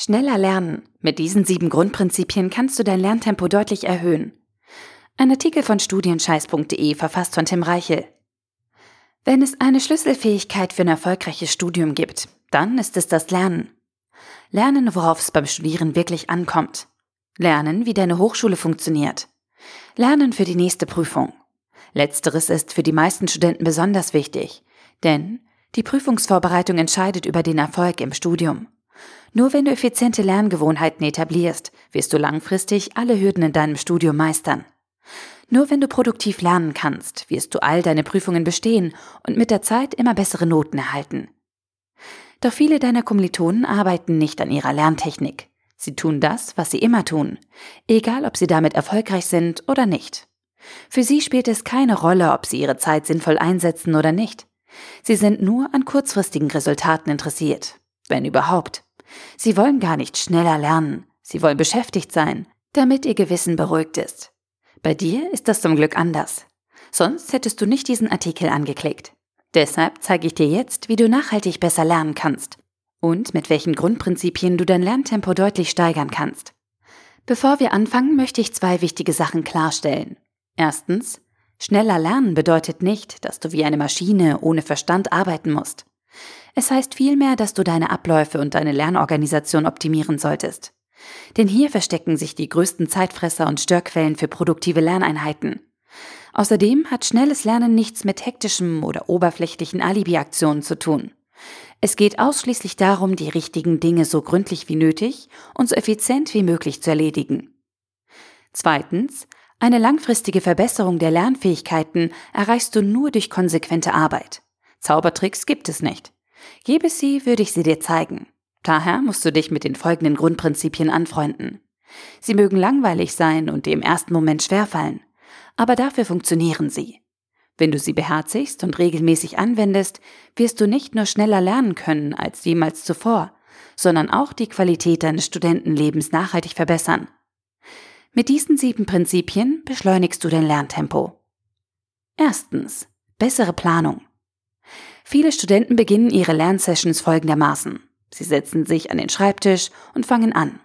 Schneller lernen. Mit diesen sieben Grundprinzipien kannst du dein Lerntempo deutlich erhöhen. Ein Artikel von studienscheiß.de verfasst von Tim Reichel. Wenn es eine Schlüsselfähigkeit für ein erfolgreiches Studium gibt, dann ist es das Lernen. Lernen, worauf es beim Studieren wirklich ankommt. Lernen, wie deine Hochschule funktioniert. Lernen für die nächste Prüfung. Letzteres ist für die meisten Studenten besonders wichtig, denn die Prüfungsvorbereitung entscheidet über den Erfolg im Studium. Nur wenn du effiziente Lerngewohnheiten etablierst, wirst du langfristig alle Hürden in deinem Studium meistern. Nur wenn du produktiv lernen kannst, wirst du all deine Prüfungen bestehen und mit der Zeit immer bessere Noten erhalten. Doch viele deiner Kommilitonen arbeiten nicht an ihrer Lerntechnik. Sie tun das, was sie immer tun, egal ob sie damit erfolgreich sind oder nicht. Für sie spielt es keine Rolle, ob sie ihre Zeit sinnvoll einsetzen oder nicht. Sie sind nur an kurzfristigen Resultaten interessiert, wenn überhaupt. Sie wollen gar nicht schneller lernen, sie wollen beschäftigt sein, damit ihr Gewissen beruhigt ist. Bei dir ist das zum Glück anders. Sonst hättest du nicht diesen Artikel angeklickt. Deshalb zeige ich dir jetzt, wie du nachhaltig besser lernen kannst und mit welchen Grundprinzipien du dein Lerntempo deutlich steigern kannst. Bevor wir anfangen, möchte ich zwei wichtige Sachen klarstellen. Erstens, schneller lernen bedeutet nicht, dass du wie eine Maschine ohne Verstand arbeiten musst. Es heißt vielmehr, dass du deine Abläufe und deine Lernorganisation optimieren solltest. Denn hier verstecken sich die größten Zeitfresser und Störquellen für produktive Lerneinheiten. Außerdem hat schnelles Lernen nichts mit hektischem oder oberflächlichen Alibi-Aktionen zu tun. Es geht ausschließlich darum, die richtigen Dinge so gründlich wie nötig und so effizient wie möglich zu erledigen. Zweitens, eine langfristige Verbesserung der Lernfähigkeiten erreichst du nur durch konsequente Arbeit. Zaubertricks gibt es nicht. Gäbe sie, würde ich sie dir zeigen. Daher musst du dich mit den folgenden Grundprinzipien anfreunden. Sie mögen langweilig sein und dir im ersten Moment schwerfallen, aber dafür funktionieren sie. Wenn du sie beherzigst und regelmäßig anwendest, wirst du nicht nur schneller lernen können als jemals zuvor, sondern auch die Qualität deines Studentenlebens nachhaltig verbessern. Mit diesen sieben Prinzipien beschleunigst du dein Lerntempo. Erstens. Bessere Planung. Viele Studenten beginnen ihre Lernsessions folgendermaßen. Sie setzen sich an den Schreibtisch und fangen an.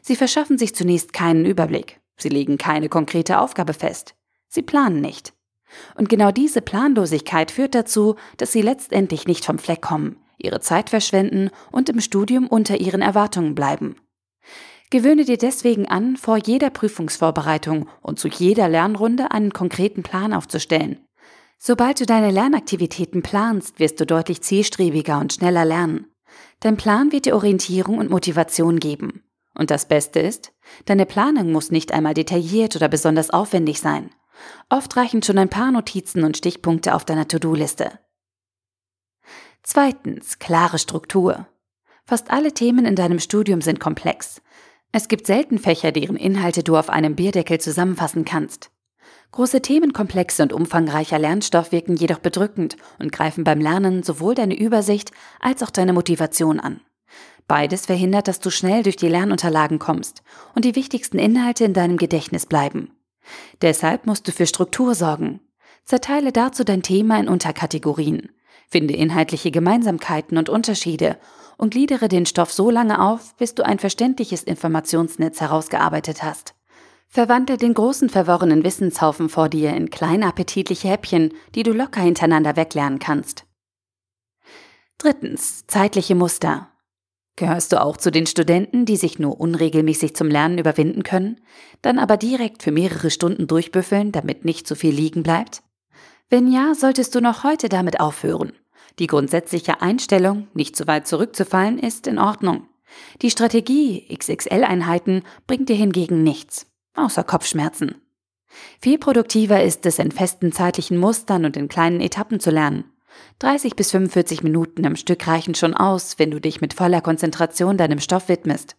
Sie verschaffen sich zunächst keinen Überblick. Sie legen keine konkrete Aufgabe fest. Sie planen nicht. Und genau diese Planlosigkeit führt dazu, dass sie letztendlich nicht vom Fleck kommen, ihre Zeit verschwenden und im Studium unter ihren Erwartungen bleiben. Gewöhne dir deswegen an, vor jeder Prüfungsvorbereitung und zu jeder Lernrunde einen konkreten Plan aufzustellen. Sobald du deine Lernaktivitäten planst, wirst du deutlich zielstrebiger und schneller lernen. Dein Plan wird dir Orientierung und Motivation geben. Und das Beste ist, deine Planung muss nicht einmal detailliert oder besonders aufwendig sein. Oft reichen schon ein paar Notizen und Stichpunkte auf deiner To-Do-Liste. Zweitens, klare Struktur. Fast alle Themen in deinem Studium sind komplex. Es gibt selten Fächer, deren Inhalte du auf einem Bierdeckel zusammenfassen kannst. Große Themenkomplexe und umfangreicher Lernstoff wirken jedoch bedrückend und greifen beim Lernen sowohl deine Übersicht als auch deine Motivation an. Beides verhindert, dass du schnell durch die Lernunterlagen kommst und die wichtigsten Inhalte in deinem Gedächtnis bleiben. Deshalb musst du für Struktur sorgen. Zerteile dazu dein Thema in Unterkategorien. Finde inhaltliche Gemeinsamkeiten und Unterschiede und gliedere den Stoff so lange auf, bis du ein verständliches Informationsnetz herausgearbeitet hast. Verwandle den großen verworrenen Wissenshaufen vor dir in kleine appetitliche Häppchen, die du locker hintereinander weglernen kannst. Drittens. Zeitliche Muster. Gehörst du auch zu den Studenten, die sich nur unregelmäßig zum Lernen überwinden können, dann aber direkt für mehrere Stunden durchbüffeln, damit nicht zu viel liegen bleibt? Wenn ja, solltest du noch heute damit aufhören. Die grundsätzliche Einstellung, nicht zu weit zurückzufallen, ist in Ordnung. Die Strategie XXL-Einheiten bringt dir hingegen nichts außer Kopfschmerzen. Viel produktiver ist es, in festen zeitlichen Mustern und in kleinen Etappen zu lernen. 30 bis 45 Minuten am Stück reichen schon aus, wenn du dich mit voller Konzentration deinem Stoff widmest.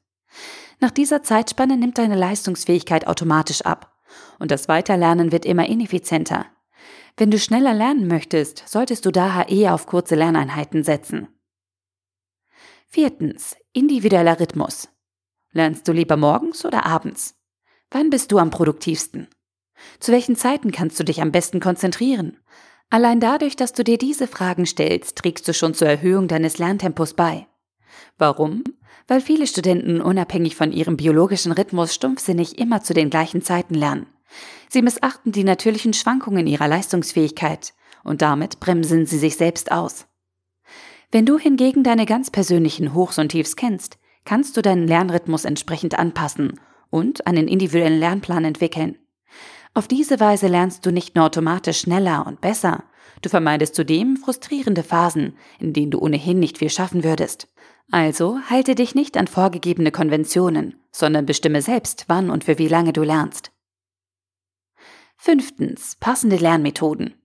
Nach dieser Zeitspanne nimmt deine Leistungsfähigkeit automatisch ab und das Weiterlernen wird immer ineffizienter. Wenn du schneller lernen möchtest, solltest du daher eher auf kurze Lerneinheiten setzen. Viertens. Individueller Rhythmus. Lernst du lieber morgens oder abends? Wann bist du am produktivsten? Zu welchen Zeiten kannst du dich am besten konzentrieren? Allein dadurch, dass du dir diese Fragen stellst, trägst du schon zur Erhöhung deines Lerntempos bei. Warum? Weil viele Studenten unabhängig von ihrem biologischen Rhythmus stumpfsinnig immer zu den gleichen Zeiten lernen. Sie missachten die natürlichen Schwankungen ihrer Leistungsfähigkeit und damit bremsen sie sich selbst aus. Wenn du hingegen deine ganz persönlichen Hochs und Tiefs kennst, kannst du deinen Lernrhythmus entsprechend anpassen und einen individuellen Lernplan entwickeln. Auf diese Weise lernst du nicht nur automatisch schneller und besser, du vermeidest zudem frustrierende Phasen, in denen du ohnehin nicht viel schaffen würdest. Also halte dich nicht an vorgegebene Konventionen, sondern bestimme selbst, wann und für wie lange du lernst. Fünftens. Passende Lernmethoden.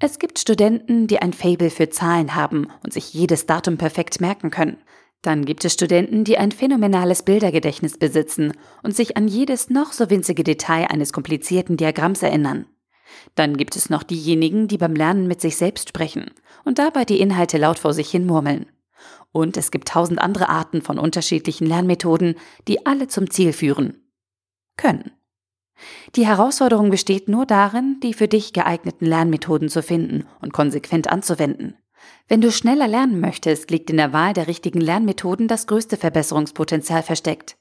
Es gibt Studenten, die ein Fable für Zahlen haben und sich jedes Datum perfekt merken können. Dann gibt es Studenten, die ein phänomenales Bildergedächtnis besitzen und sich an jedes noch so winzige Detail eines komplizierten Diagramms erinnern. Dann gibt es noch diejenigen, die beim Lernen mit sich selbst sprechen und dabei die Inhalte laut vor sich hin murmeln. Und es gibt tausend andere Arten von unterschiedlichen Lernmethoden, die alle zum Ziel führen. Können. Die Herausforderung besteht nur darin, die für dich geeigneten Lernmethoden zu finden und konsequent anzuwenden. Wenn du schneller lernen möchtest, liegt in der Wahl der richtigen Lernmethoden das größte Verbesserungspotenzial versteckt.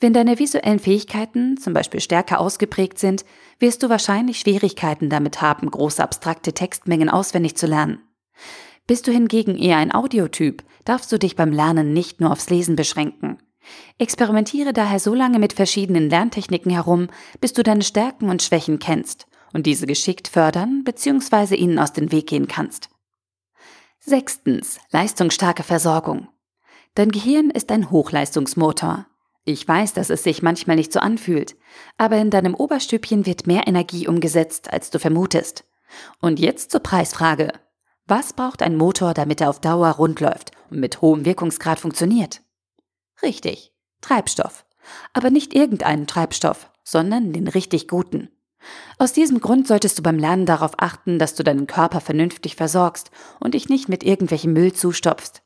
Wenn deine visuellen Fähigkeiten zum Beispiel stärker ausgeprägt sind, wirst du wahrscheinlich Schwierigkeiten damit haben, große abstrakte Textmengen auswendig zu lernen. Bist du hingegen eher ein Audiotyp, darfst du dich beim Lernen nicht nur aufs Lesen beschränken. Experimentiere daher so lange mit verschiedenen Lerntechniken herum, bis du deine Stärken und Schwächen kennst und diese geschickt fördern bzw. ihnen aus dem Weg gehen kannst. Sechstens. Leistungsstarke Versorgung. Dein Gehirn ist ein Hochleistungsmotor. Ich weiß, dass es sich manchmal nicht so anfühlt, aber in deinem Oberstübchen wird mehr Energie umgesetzt, als du vermutest. Und jetzt zur Preisfrage. Was braucht ein Motor, damit er auf Dauer rund läuft und mit hohem Wirkungsgrad funktioniert? Richtig, Treibstoff. Aber nicht irgendeinen Treibstoff, sondern den richtig guten. Aus diesem Grund solltest du beim Lernen darauf achten, dass du deinen Körper vernünftig versorgst und dich nicht mit irgendwelchem Müll zustopfst.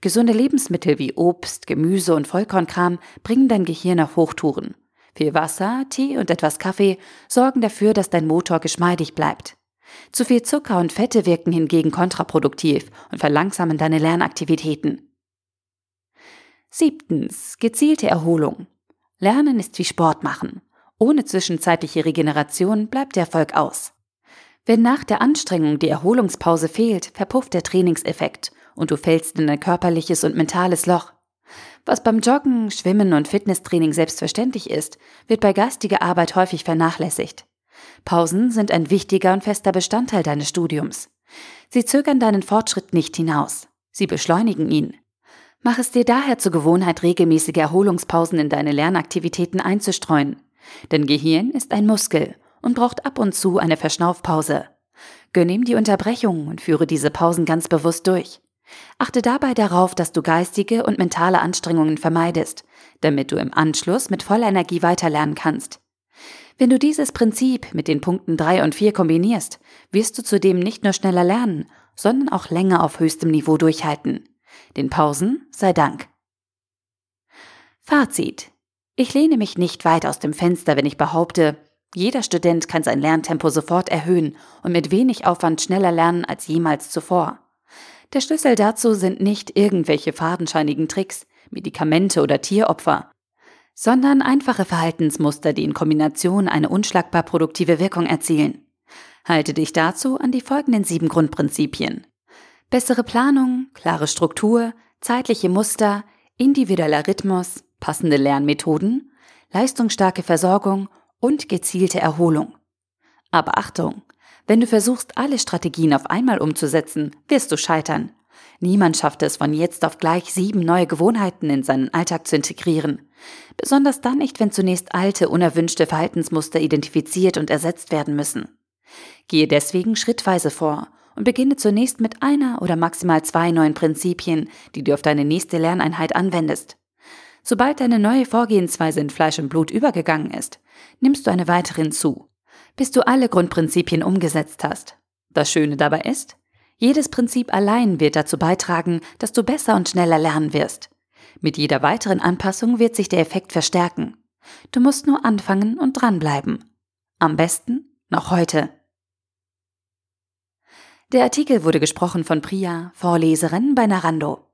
Gesunde Lebensmittel wie Obst, Gemüse und Vollkornkram bringen dein Gehirn auf Hochtouren. Viel Wasser, Tee und etwas Kaffee sorgen dafür, dass dein Motor geschmeidig bleibt. Zu viel Zucker und Fette wirken hingegen kontraproduktiv und verlangsamen deine Lernaktivitäten. Siebtens. Gezielte Erholung. Lernen ist wie Sport machen. Ohne zwischenzeitliche Regeneration bleibt der Erfolg aus. Wenn nach der Anstrengung die Erholungspause fehlt, verpufft der Trainingseffekt und du fällst in ein körperliches und mentales Loch. Was beim Joggen, Schwimmen und Fitnesstraining selbstverständlich ist, wird bei geistiger Arbeit häufig vernachlässigt. Pausen sind ein wichtiger und fester Bestandteil deines Studiums. Sie zögern deinen Fortschritt nicht hinaus. Sie beschleunigen ihn. Mach es dir daher zur Gewohnheit, regelmäßige Erholungspausen in deine Lernaktivitäten einzustreuen. Dein Gehirn ist ein Muskel und braucht ab und zu eine Verschnaufpause. Gönn ihm die Unterbrechung und führe diese Pausen ganz bewusst durch. Achte dabei darauf, dass du geistige und mentale Anstrengungen vermeidest, damit du im Anschluss mit voller Energie weiterlernen kannst. Wenn du dieses Prinzip mit den Punkten 3 und 4 kombinierst, wirst du zudem nicht nur schneller lernen, sondern auch länger auf höchstem Niveau durchhalten. Den Pausen sei Dank. Fazit. Ich lehne mich nicht weit aus dem Fenster, wenn ich behaupte, jeder Student kann sein Lerntempo sofort erhöhen und mit wenig Aufwand schneller lernen als jemals zuvor. Der Schlüssel dazu sind nicht irgendwelche fadenscheinigen Tricks, Medikamente oder Tieropfer, sondern einfache Verhaltensmuster, die in Kombination eine unschlagbar produktive Wirkung erzielen. Halte dich dazu an die folgenden sieben Grundprinzipien. Bessere Planung, klare Struktur, zeitliche Muster, individueller Rhythmus, passende Lernmethoden, leistungsstarke Versorgung und gezielte Erholung. Aber Achtung, wenn du versuchst, alle Strategien auf einmal umzusetzen, wirst du scheitern. Niemand schafft es von jetzt auf gleich sieben neue Gewohnheiten in seinen Alltag zu integrieren. Besonders dann nicht, wenn zunächst alte, unerwünschte Verhaltensmuster identifiziert und ersetzt werden müssen. Gehe deswegen schrittweise vor und beginne zunächst mit einer oder maximal zwei neuen Prinzipien, die du auf deine nächste Lerneinheit anwendest. Sobald deine neue Vorgehensweise in Fleisch und Blut übergegangen ist, nimmst du eine weitere hinzu, bis du alle Grundprinzipien umgesetzt hast. Das Schöne dabei ist, jedes Prinzip allein wird dazu beitragen, dass du besser und schneller lernen wirst. Mit jeder weiteren Anpassung wird sich der Effekt verstärken. Du musst nur anfangen und dranbleiben. Am besten noch heute. Der Artikel wurde gesprochen von Priya, Vorleserin bei Narando.